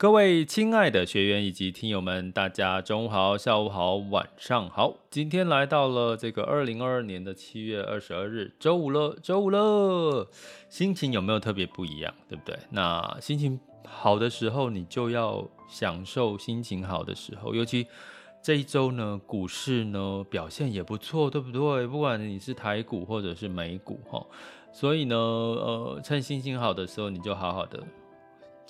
各位亲爱的学员以及听友们，大家中午好、下午好、晚上好。今天来到了这个二零二二年的七月二十二日，周五了，周五了，心情有没有特别不一样？对不对？那心情好的时候，你就要享受心情好的时候。尤其这一周呢，股市呢表现也不错，对不对？不管你是台股或者是美股哈，所以呢，呃，趁心情好的时候，你就好好的。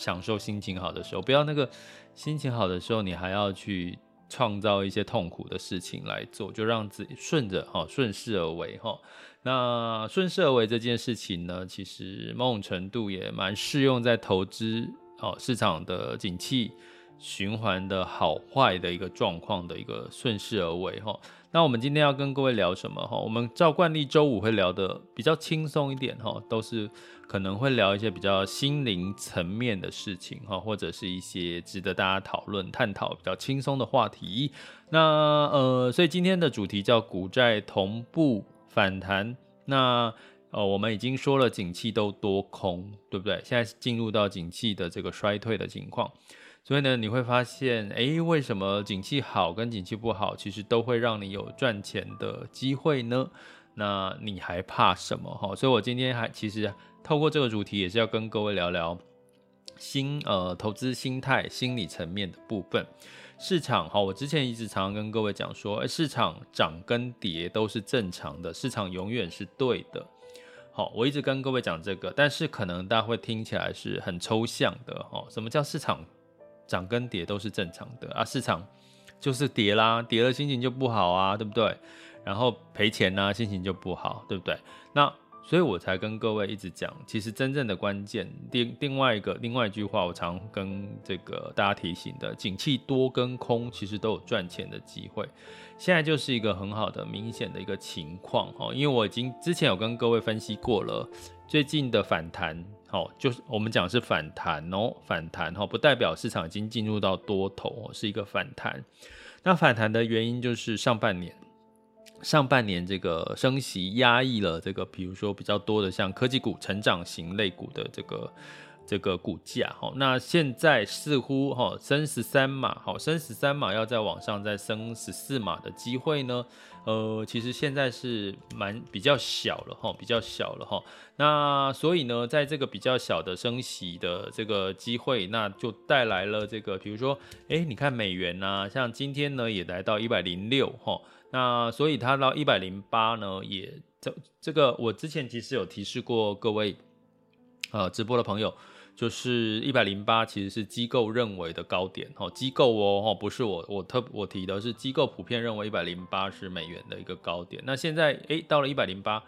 享受心情好的时候，不要那个心情好的时候，你还要去创造一些痛苦的事情来做，就让自己顺着哈，顺势而为哈。那顺势而为这件事情呢，其实某种程度也蛮适用在投资哦，市场的景气循环的好坏的一个状况的一个顺势而为哈。那我们今天要跟各位聊什么哈？我们照惯例周五会聊得比较轻松一点哈，都是可能会聊一些比较心灵层面的事情哈，或者是一些值得大家讨论探讨比较轻松的话题。那呃，所以今天的主题叫股债同步反弹。那呃，我们已经说了景气都多空，对不对？现在进入到景气的这个衰退的情况。所以呢，你会发现，诶，为什么景气好跟景气不好，其实都会让你有赚钱的机会呢？那你还怕什么？哈，所以我今天还其实透过这个主题，也是要跟各位聊聊心呃投资心态、心理层面的部分。市场哈，我之前一直常常跟各位讲说，诶，市场涨跟跌都是正常的，市场永远是对的。好，我一直跟各位讲这个，但是可能大家会听起来是很抽象的。哈，什么叫市场？涨跟跌都是正常的啊，市场就是跌啦，跌了心情就不好啊，对不对？然后赔钱呢，心情就不好，对不对？那所以我才跟各位一直讲，其实真正的关键，另另外一个另外一句话，我常跟这个大家提醒的，景气多跟空其实都有赚钱的机会，现在就是一个很好的明显的一个情况哦，因为我已经之前有跟各位分析过了，最近的反弹。好，就是我们讲是反弹哦，反弹哈，不代表市场已经进入到多头，是一个反弹。那反弹的原因就是上半年，上半年这个升息压抑了这个，比如说比较多的像科技股、成长型类股的这个。这个股价哈，那现在似乎哈升十三码，好升十三码要再往上再升十四码的机会呢，呃，其实现在是蛮比较小了哈，比较小了哈。那所以呢，在这个比较小的升息的这个机会，那就带来了这个，比如说，哎，你看美元呐、啊，像今天呢也来到一百零六哈，那所以它到一百零八呢，也这这个我之前其实有提示过各位，呃，直播的朋友。就是一百零八，其实是机构认为的高点哦，机构哦，不是我我特我提的是机构普遍认为一百零八是美元的一个高点。那现在诶到了一百零八，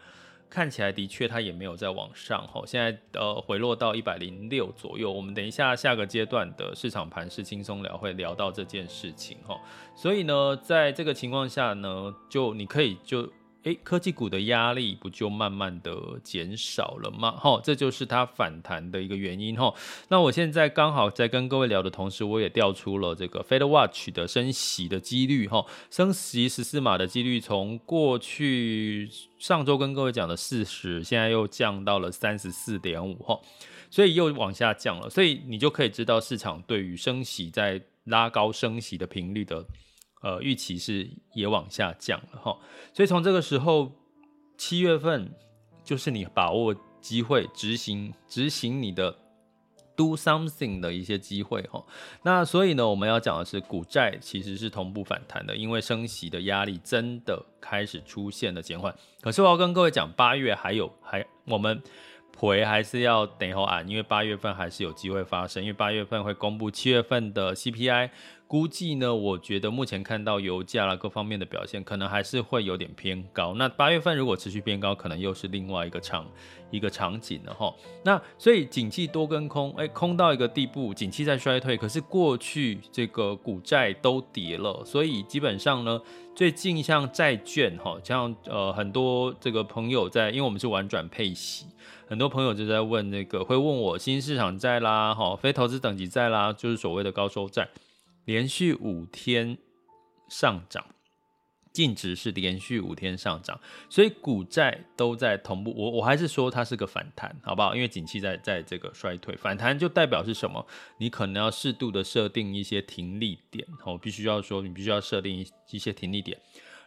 看起来的确它也没有再往上哈，现在呃回落到一百零六左右。我们等一下下个阶段的市场盘是轻松聊会聊到这件事情哈。所以呢，在这个情况下呢，就你可以就诶，科技股的压力不就慢慢的减少了吗？哈，这就是它反弹的一个原因哈。那我现在刚好在跟各位聊的同时，我也调出了这个 Fed Watch 的升息的几率哈，升息十四码的几率从过去上周跟各位讲的四十，现在又降到了三十四点五哈，所以又往下降了，所以你就可以知道市场对于升息在拉高升息的频率的。呃，预期是也往下降了哈，所以从这个时候，七月份就是你把握机会执行执行你的 do something 的一些机会哈。那所以呢，我们要讲的是股债其实是同步反弹的，因为升息的压力真的开始出现了减缓。可是我要跟各位讲，八月还有还我们回还是要等候啊，因为八月份还是有机会发生，因为八月份会公布七月份的 CPI。估计呢，我觉得目前看到油价啦各方面的表现，可能还是会有点偏高。那八月份如果持续偏高，可能又是另外一个场一个场景了哈。那所以景气多跟空，哎，空到一个地步，景气在衰退，可是过去这个股债都跌了，所以基本上呢，最近像债券哈，像呃很多这个朋友在，因为我们是玩转配息，很多朋友就在问那个会问我新市场债啦，哈，非投资等级债啦，就是所谓的高收债。连续五天上涨，净值是连续五天上涨，所以股债都在同步。我我还是说它是个反弹，好不好？因为景气在在这个衰退，反弹就代表是什么？你可能要适度的设定一些停利点。哦必须要说，你必须要设定一一些停利点。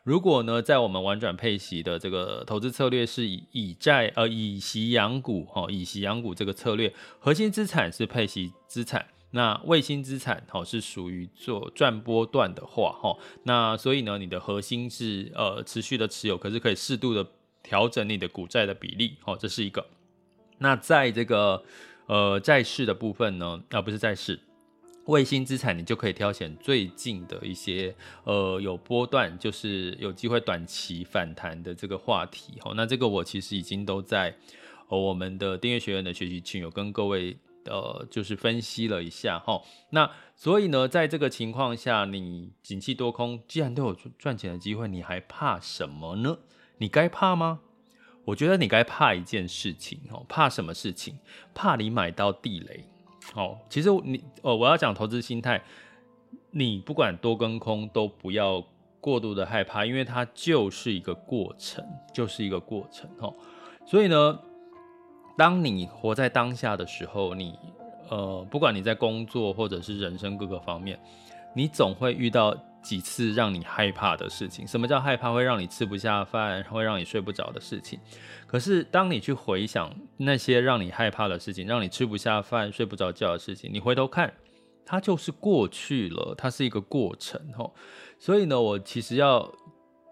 如果呢，在我们玩转配息的这个投资策略是以以债呃以息养股哈，以息养股这个策略，核心资产是配息资产。那卫星资产哈是属于做赚波段的话哈，那所以呢，你的核心是呃持续的持有，可是可以适度的调整你的股债的比例哈，这是一个。那在这个呃债市的部分呢，啊不是债市，卫星资产你就可以挑选最近的一些呃有波段，就是有机会短期反弹的这个话题哈。那这个我其实已经都在呃我们的订阅学员的学习群有跟各位。呃，就是分析了一下哈，那所以呢，在这个情况下，你景气多空，既然都有赚钱的机会，你还怕什么呢？你该怕吗？我觉得你该怕一件事情哦，怕什么事情？怕你买到地雷哦。其实你呃，我要讲投资心态，你不管多跟空，都不要过度的害怕，因为它就是一个过程，就是一个过程哦。所以呢。当你活在当下的时候，你呃，不管你在工作或者是人生各个方面，你总会遇到几次让你害怕的事情。什么叫害怕？会让你吃不下饭，会让你睡不着的事情。可是当你去回想那些让你害怕的事情，让你吃不下饭、睡不着觉的事情，你回头看，它就是过去了，它是一个过程吼。所以呢，我其实要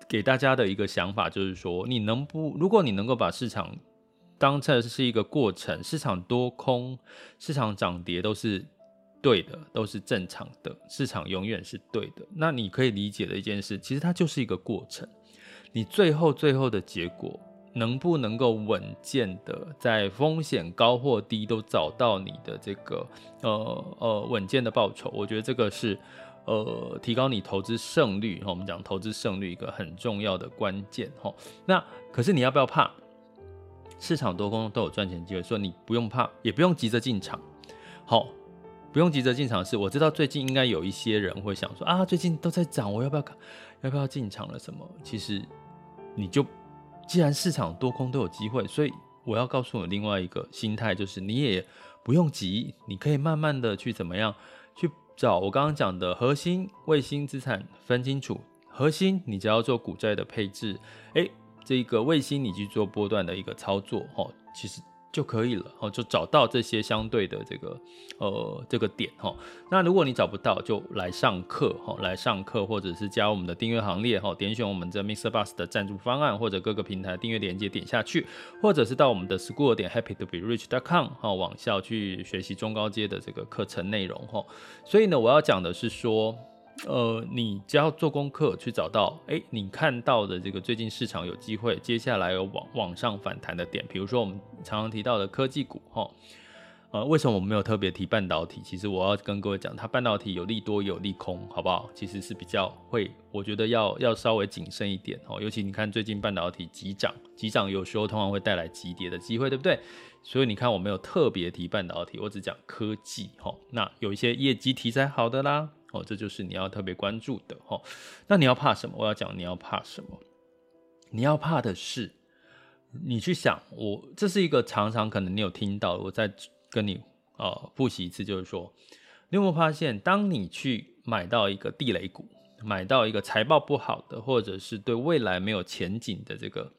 给大家的一个想法就是说，你能不，如果你能够把市场当成是一个过程，市场多空、市场涨跌都是对的，都是正常的，市场永远是对的。那你可以理解的一件事，其实它就是一个过程。你最后最后的结果，能不能够稳健的在风险高或低都找到你的这个呃呃稳健的报酬？我觉得这个是呃提高你投资胜率，我们讲投资胜率一个很重要的关键哈。那可是你要不要怕？市场多空都有赚钱机会，所以你不用怕，也不用急着进场。好，不用急着进场是，我知道最近应该有一些人会想说啊，最近都在涨，我要不要要不要进场了？什么？其实你就既然市场多空都有机会，所以我要告诉你另外一个心态，就是你也不用急，你可以慢慢的去怎么样去找我刚刚讲的核心卫星资产分清楚，核心你只要做股债的配置，诶。这个卫星你去做波段的一个操作，哦，其实就可以了，哦，就找到这些相对的这个呃这个点，哈。那如果你找不到，就来上课，哈，来上课，或者是加我们的订阅行列，哈，点选我们这 Mr. Bus 的赞助方案，或者各个平台订阅连接点下去，或者是到我们的 School 点 Happy to be Rich. dot com 哈网校去学习中高阶的这个课程内容，哈。所以呢，我要讲的是说。呃，你只要做功课去找到，哎，你看到的这个最近市场有机会，接下来有往往上反弹的点，比如说我们常常提到的科技股，哈，呃，为什么我没有特别提半导体？其实我要跟各位讲，它半导体有利多有利空，好不好？其实是比较会，我觉得要要稍微谨慎一点哦。尤其你看最近半导体急涨，急涨有时候通常会带来急跌的机会，对不对？所以你看我没有特别提半导体，我只讲科技哈。那有一些业绩题材好的啦，哦，这就是你要特别关注的哈。那你要怕什么？我要讲你要怕什么？你要怕的是，你去想我，这是一个常常可能你有听到，我再。跟你呃复习一次，就是说，你有没有发现，当你去买到一个地雷股，买到一个财报不好的，或者是对未来没有前景的这个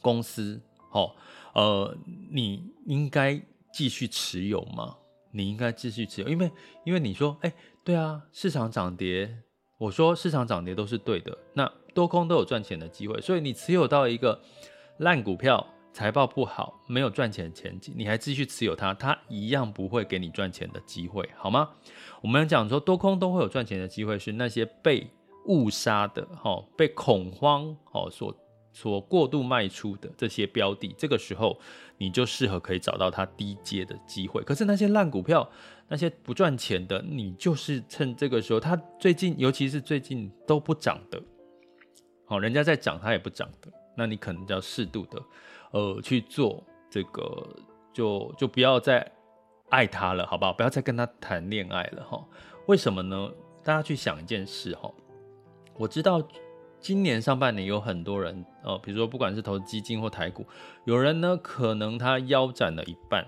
公司，哦，呃，你应该继续持有吗？你应该继续持有，因为因为你说，哎，对啊，市场涨跌，我说市场涨跌都是对的，那多空都有赚钱的机会，所以你持有到一个烂股票。财报不好，没有赚钱前景，你还继续持有它，它一样不会给你赚钱的机会，好吗？我们讲说多空都会有赚钱的机会，是那些被误杀的，哈，被恐慌，哦，所所过度卖出的这些标的，这个时候你就适合可以找到它低阶的机会。可是那些烂股票，那些不赚钱的，你就是趁这个时候，它最近，尤其是最近都不涨的，好，人家在涨，它也不涨的，那你可能就要适度的。呃，去做这个，就就不要再爱他了，好不好？不要再跟他谈恋爱了，哈。为什么呢？大家去想一件事，哈。我知道今年上半年有很多人，呃，比如说不管是投资基金或台股，有人呢可能他腰斩了一半，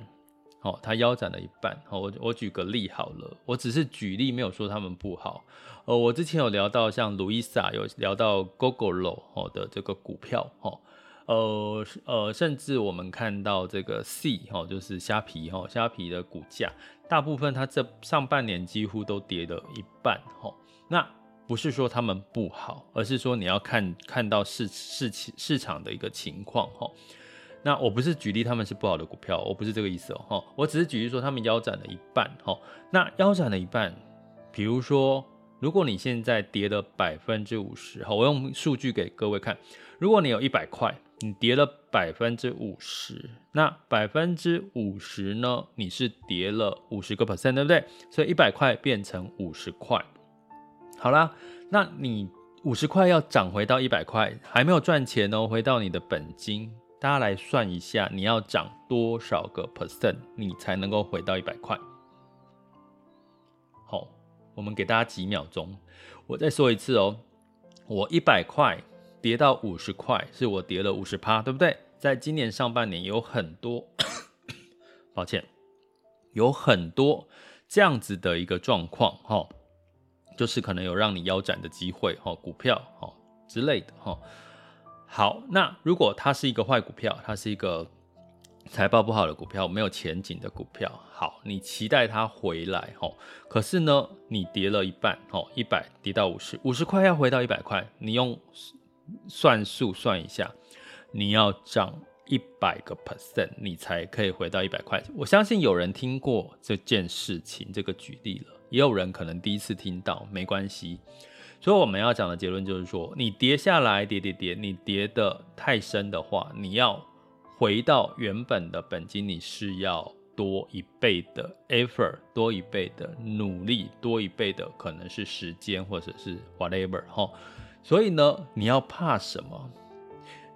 哦，他腰斩了一半。好，我我举个例好了，我只是举例，没有说他们不好。呃，我之前有聊到像 Louisa 有聊到 Gogoro 哦的这个股票，哈。呃呃，甚至我们看到这个 C 哈，就是虾皮哈，虾皮的股价，大部分它这上半年几乎都跌了一半哈。那不是说他们不好，而是说你要看看到市市市场的一个情况哈。那我不是举例他们是不好的股票，我不是这个意思哦。我只是举例说他们腰斩了一半哈。那腰斩了一半，比如说，如果你现在跌了百分之五十哈，我用数据给各位看，如果你有一百块。你跌了百分之五十，那百分之五十呢？你是跌了五十个 percent，对不对？所以一百块变成五十块。好啦，那你五十块要涨回到一百块，还没有赚钱哦，回到你的本金。大家来算一下，你要涨多少个 percent，你才能够回到一百块？好，我们给大家几秒钟，我再说一次哦，我一百块。跌到五十块，是我跌了五十趴，对不对？在今年上半年有很多，抱歉，有很多这样子的一个状况，哈，就是可能有让你腰斩的机会，哈，股票，哈之类的，哈。好，那如果它是一个坏股票，它是一个财报不好的股票，没有前景的股票，好，你期待它回来，哈，可是呢，你跌了一半，哈，一百跌到五十，五十块要回到一百块，你用。算数算一下，你要涨一百个 percent，你才可以回到一百块。我相信有人听过这件事情，这个举例了，也有人可能第一次听到，没关系。所以我们要讲的结论就是说，你跌下来，跌跌跌，你跌得太深的话，你要回到原本的本金，你是要多一倍的 effort，多一倍的努力，多一倍的可能是时间或者是 whatever 哈。所以呢，你要怕什么？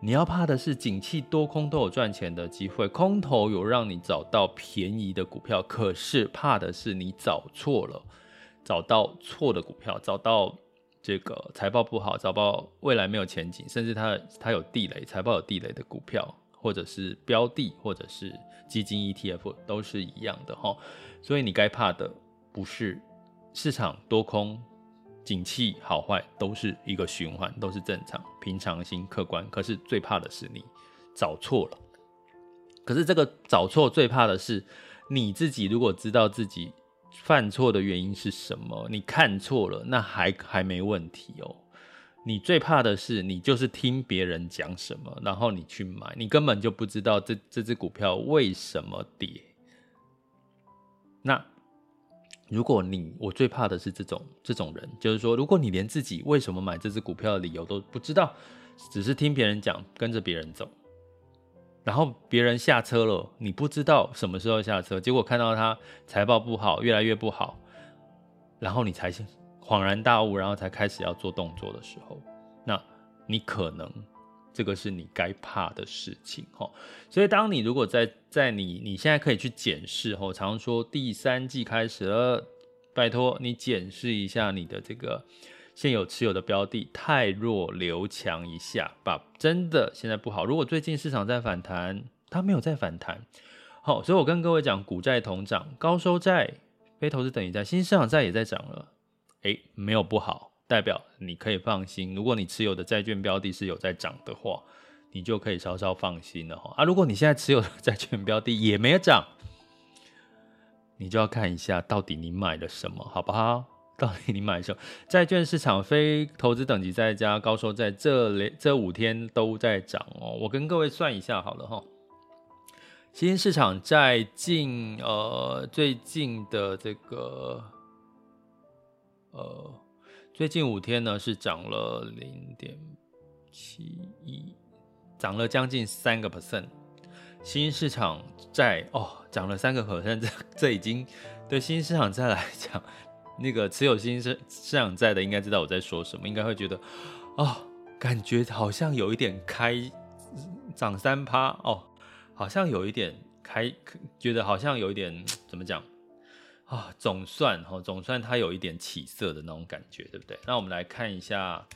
你要怕的是景气多空都有赚钱的机会，空头有让你找到便宜的股票，可是怕的是你找错了，找到错的股票，找到这个财报不好，找到未来没有前景，甚至它它有地雷，财报有地雷的股票，或者是标的，或者是基金 ETF 都是一样的哈。所以你该怕的不是市场多空。景气好坏都是一个循环，都是正常、平常心、客观。可是最怕的是你找错了。可是这个找错最怕的是你自己。如果知道自己犯错的原因是什么，你看错了，那还还没问题哦。你最怕的是你就是听别人讲什么，然后你去买，你根本就不知道这这只股票为什么跌。那。如果你，我最怕的是这种这种人，就是说，如果你连自己为什么买这只股票的理由都不知道，只是听别人讲，跟着别人走，然后别人下车了，你不知道什么时候下车，结果看到他财报不好，越来越不好，然后你才恍然大悟，然后才开始要做动作的时候，那你可能这个是你该怕的事情哈。所以当你如果在在你你现在可以去检视哈，常说第三季开始了，拜托你检视一下你的这个。现有持有的标的太弱留强一下，把真的现在不好。如果最近市场在反弹，它没有在反弹，好，所以我跟各位讲，股债同涨，高收债、非投资等级债、新市场债也在涨了，哎，没有不好，代表你可以放心。如果你持有的债券标的是有在涨的话，你就可以稍稍放心了哈。啊，如果你现在持有的债券标的也没涨，你就要看一下到底你买了什么，好不好？到底你买什么？债券市场非投资等级债加高收债这连这五天都在涨哦。我跟各位算一下好了哈。新兴市场债近呃最近的这个呃最近五天呢是涨了零点七一，涨了将近三个 percent。新兴市场债哦涨了三个 percent，这这已经对新兴市场债来讲。那个持有新生市场债的应该知道我在说什么，应该会觉得，哦，感觉好像有一点开涨三趴哦，好像有一点开，觉得好像有一点怎么讲啊、总算哈、哦，总算它有一点起色的那种感觉，对不对？那我们来看一下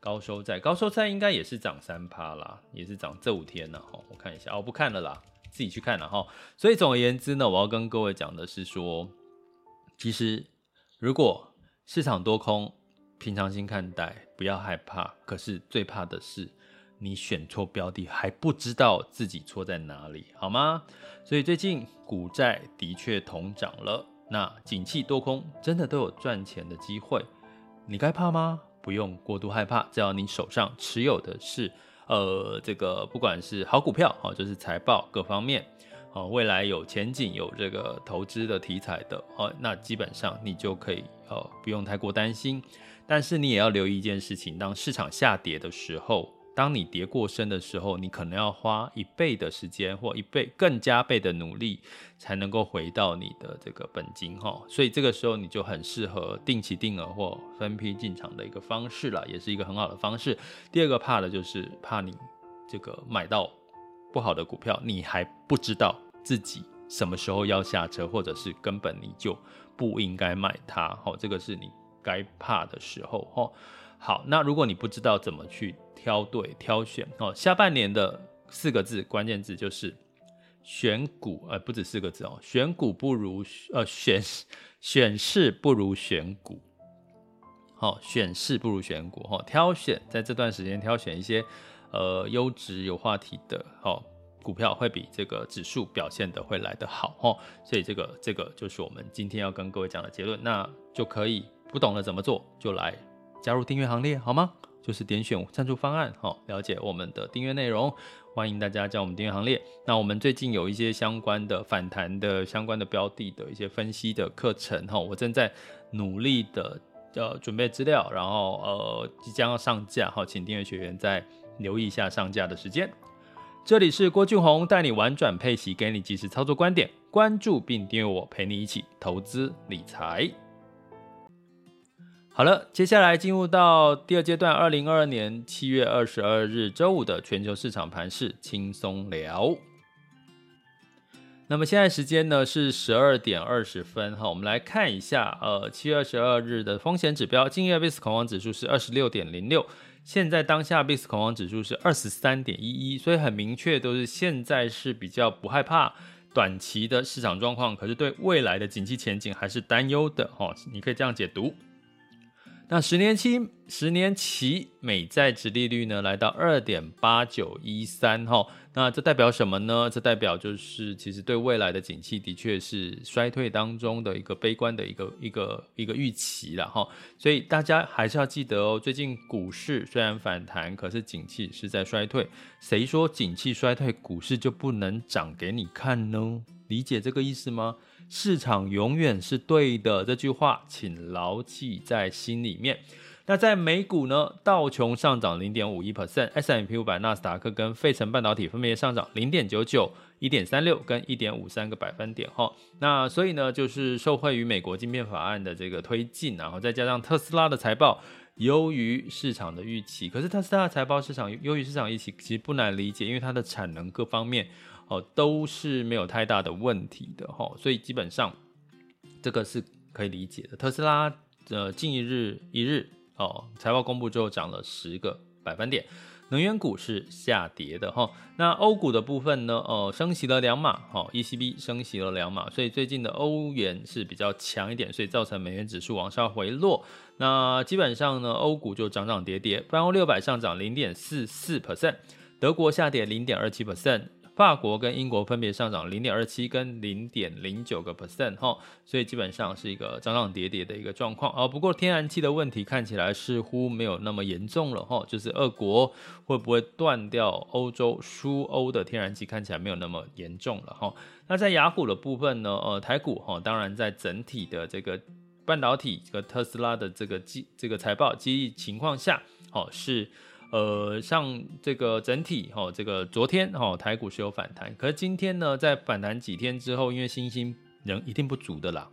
高收债，高收债应该也是涨三趴啦，也是涨这五天了哈。我看一下，哦，不看了啦，自己去看了哈。所以总而言之呢，我要跟各位讲的是说，其实。如果市场多空，平常心看待，不要害怕。可是最怕的是你选错标的，还不知道自己错在哪里，好吗？所以最近股债的确同涨了，那景气多空真的都有赚钱的机会，你该怕吗？不用过度害怕，只要你手上持有的是呃这个不管是好股票，好就是财报各方面。哦，未来有前景、有这个投资的题材的哦，那基本上你就可以哦，不用太过担心。但是你也要留意一件事情：当市场下跌的时候，当你跌过深的时候，你可能要花一倍的时间或一倍更加倍的努力，才能够回到你的这个本金哈。所以这个时候你就很适合定期定额或分批进场的一个方式了，也是一个很好的方式。第二个怕的就是怕你这个买到。不好的股票，你还不知道自己什么时候要下车，或者是根本你就不应该买它。好，这个是你该怕的时候。哦，好，那如果你不知道怎么去挑对、挑选，哦，下半年的四个字关键字就是选股，呃，不止四个字哦，选股不如呃选选市不如选股。好，选市不如选股。哈，挑选在这段时间挑选一些。呃，优质有话题的哦，股票会比这个指数表现的会来得好哦，所以这个这个就是我们今天要跟各位讲的结论，那就可以不懂得怎么做，就来加入订阅行列好吗？就是点选赞助方案哦，了解我们的订阅内容，欢迎大家加入我们订阅行列。那我们最近有一些相关的反弹的相关的标的的一些分析的课程哈，我正在努力的呃准备资料，然后呃即将要上架哈，请订阅学员在。留意一下上架的时间。这里是郭俊宏带你玩转配息，给你及时操作观点。关注并订阅我，陪你一起投资理财。好了，接下来进入到第二阶段，二零二二年七月二十二日周五的全球市场盘势轻松聊。那么现在时间呢是十二点二十分哈，我们来看一下，呃，七月二十二日的风险指标，今日 VIX 恐慌指数是二十六点零六。现在当下 VIX 恐慌指数是二十三点一一，所以很明确都是现在是比较不害怕短期的市场状况，可是对未来的景气前景还是担忧的哦，你可以这样解读。那十年期十年期美债殖利率呢，来到二点八九一三哈，那这代表什么呢？这代表就是其实对未来的景气的确是衰退当中的一个悲观的一个一个一个预期了哈，所以大家还是要记得哦，最近股市虽然反弹，可是景气是在衰退。谁说景气衰退股市就不能涨给你看呢？理解这个意思吗？市场永远是对的，这句话请牢记在心里面。那在美股呢，道琼上涨零点五一 percent，S&P 五百、纳斯达克跟费城半导体分别上涨零点九九、一点三六跟一点五三个百分点哈。那所以呢，就是受惠于美国晶片法案的这个推进，然后再加上特斯拉的财报优于市场的预期。可是特斯拉的财报市场优于市场预期，其实不难理解，因为它的产能各方面哦都是没有太大的问题的哈。所以基本上这个是可以理解的。特斯拉的近一日一日。哦，财报公布之后涨了十个百分点，能源股是下跌的哈。那欧股的部分呢？哦，升息了两码，哈，ECB 升息了两码，所以最近的欧元是比较强一点，所以造成美元指数往上回落。那基本上呢，欧股就涨涨跌跌，泛欧六百上涨零点四四 percent，德国下跌零点二七 percent。法国跟英国分别上涨零点二七跟零点零九个 percent 哈，所以基本上是一个涨涨跌跌的一个状况啊。不过天然气的问题看起来似乎没有那么严重了哈，就是俄国会不会断掉欧洲输欧的天然气，看起来没有那么严重了哈。那在雅虎的部分呢，呃，台股哈，当然在整体的这个半导体和特斯拉的这个基这个财报激励情况下，哦是。呃，像这个整体哈，这个昨天哈台股是有反弹，可是今天呢，在反弹几天之后，因为信心仍一定不足的啦，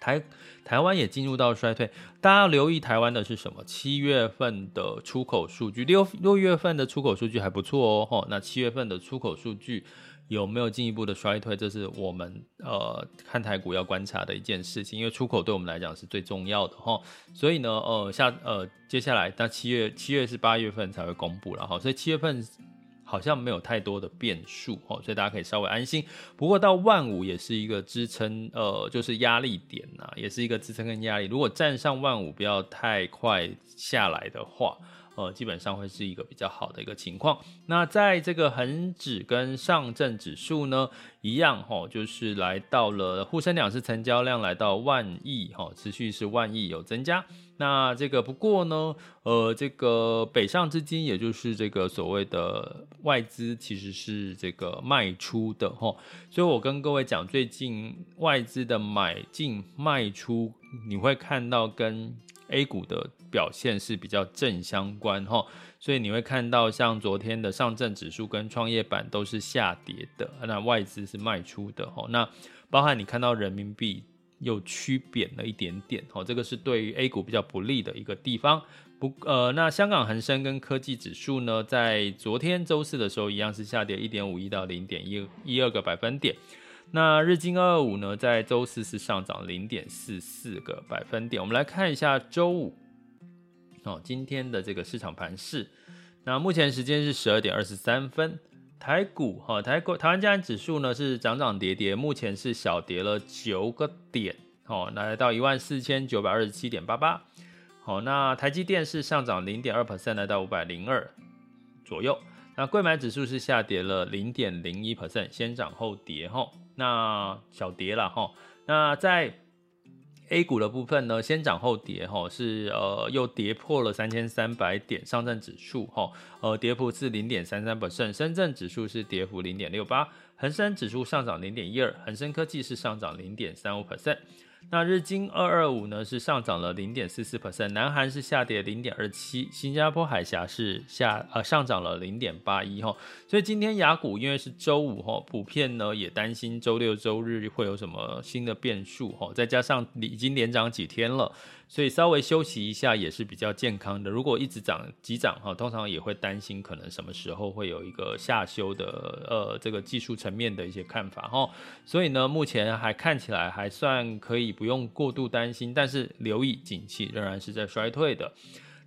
台台湾也进入到衰退。大家留意台湾的是什么？七月份的出口数据，六六月份的出口数据还不错哦，哈，那七月份的出口数据。有没有进一步的衰退？这是我们呃看台股要观察的一件事情，因为出口对我们来讲是最重要的哈。所以呢，呃下呃接下来，到七月七月是八月份才会公布了哈，所以七月份好像没有太多的变数哈，所以大家可以稍微安心。不过到万五也是一个支撑，呃，就是压力点呐，也是一个支撑跟压力。如果站上万五不要太快下来的话。呃，基本上会是一个比较好的一个情况。那在这个恒指跟上证指数呢，一样哈，就是来到了沪深两市成交量来到万亿哈，持续是万亿有增加。那这个不过呢，呃，这个北上资金，也就是这个所谓的外资，其实是这个卖出的哈。所以我跟各位讲，最近外资的买进卖出，你会看到跟 A 股的表现是比较正相关哈，所以你会看到像昨天的上证指数跟创业板都是下跌的，那外资是卖出的哈，那包含你看到人民币又趋贬了一点点哈，这个是对于 A 股比较不利的一个地方。不呃，那香港恒生跟科技指数呢，在昨天周四的时候一样是下跌一点五一到零点一一二个百分点。那日经二二五呢，在周四是上涨零点四四个百分点。我们来看一下周五哦，今天的这个市场盘势。那目前时间是十二点二十三分，台股哈，台股台湾加权指数呢是涨涨跌跌，目前是小跌了九个点，哦，来到一万四千九百二十七点八八。好，那台积电是上涨零点二 percent，来到五百零二左右。那柜买指数是下跌了零点零一 percent，先涨后跌哈。那小跌了哈，那在 A 股的部分呢，先涨后跌哈，是呃又跌破了三千三百点，上证指数哈，呃跌幅是零点三三 percent，深圳指数是跌幅零点六八，恒生指数上涨零点一二，恒生科技是上涨零点三五 percent。那日经二二五呢是上涨了零点四四 percent，南韩是下跌零点二七，新加坡海峡是下呃上涨了零点八一哈，所以今天雅股因为是周五哈，普遍呢也担心周六周日会有什么新的变数哈，再加上已经连涨几天了。所以稍微休息一下也是比较健康的。如果一直涨急涨哈，通常也会担心可能什么时候会有一个下修的呃这个技术层面的一些看法哈。所以呢，目前还看起来还算可以，不用过度担心。但是留意景气仍然是在衰退的。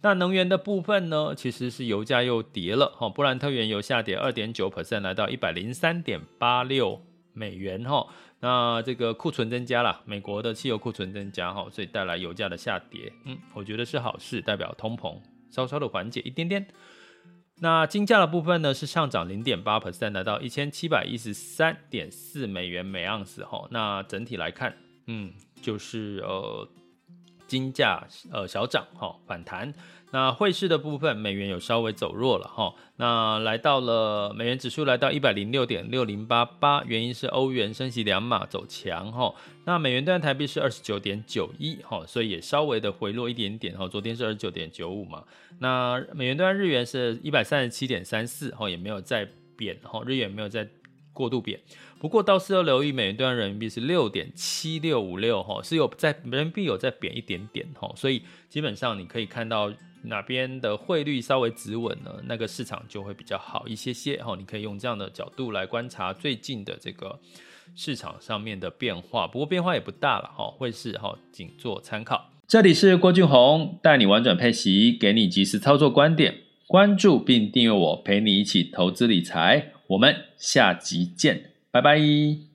那能源的部分呢，其实是油价又跌了哈，布兰特原油下跌二点九 percent，来到一百零三点八六美元哈。那这个库存增加了，美国的汽油库存增加哈，所以带来油价的下跌，嗯，我觉得是好事，代表通膨稍稍的缓解一点点。那金价的部分呢是上涨零点八 percent，来到一千七百一十三点四美元每盎司哈。那整体来看，嗯，就是呃金价呃小涨哈反弹。那汇市的部分，美元有稍微走弱了哈。那来到了美元指数来到一百零六点六零八八，原因是欧元升息两码走强哈。那美元兑台币是二十九点九一哈，所以也稍微的回落一点点哈。昨天是二十九点九五嘛。那美元兑日元是一百三十七点三四哈，也没有再贬哈，日元没有再过度贬。不过倒是要留意，美元兑人民币是六点七六五六哈，是有在人民币有再贬一点点哈，所以基本上你可以看到。哪边的汇率稍微止稳呢？那个市场就会比较好一些些哈。你可以用这样的角度来观察最近的这个市场上面的变化，不过变化也不大了哈，会是哈，仅做参考。这里是郭俊宏，带你玩转配息，给你及时操作观点，关注并订阅我，陪你一起投资理财。我们下集见，拜拜。